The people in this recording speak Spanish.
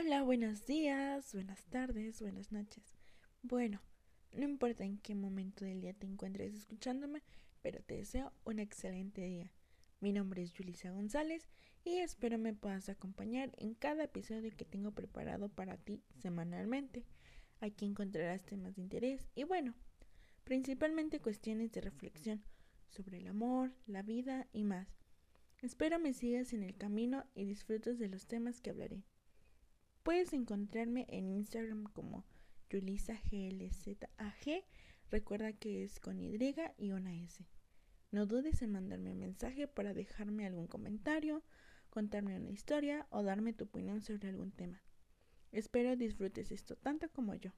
Hola, buenos días, buenas tardes, buenas noches. Bueno, no importa en qué momento del día te encuentres escuchándome, pero te deseo un excelente día. Mi nombre es Julisa González y espero me puedas acompañar en cada episodio que tengo preparado para ti semanalmente. Aquí encontrarás temas de interés y bueno, principalmente cuestiones de reflexión sobre el amor, la vida y más. Espero me sigas en el camino y disfrutes de los temas que hablaré. Puedes encontrarme en Instagram como YulisaGLZAG. Recuerda que es con Y y una S. No dudes en mandarme un mensaje para dejarme algún comentario, contarme una historia o darme tu opinión sobre algún tema. Espero disfrutes esto tanto como yo.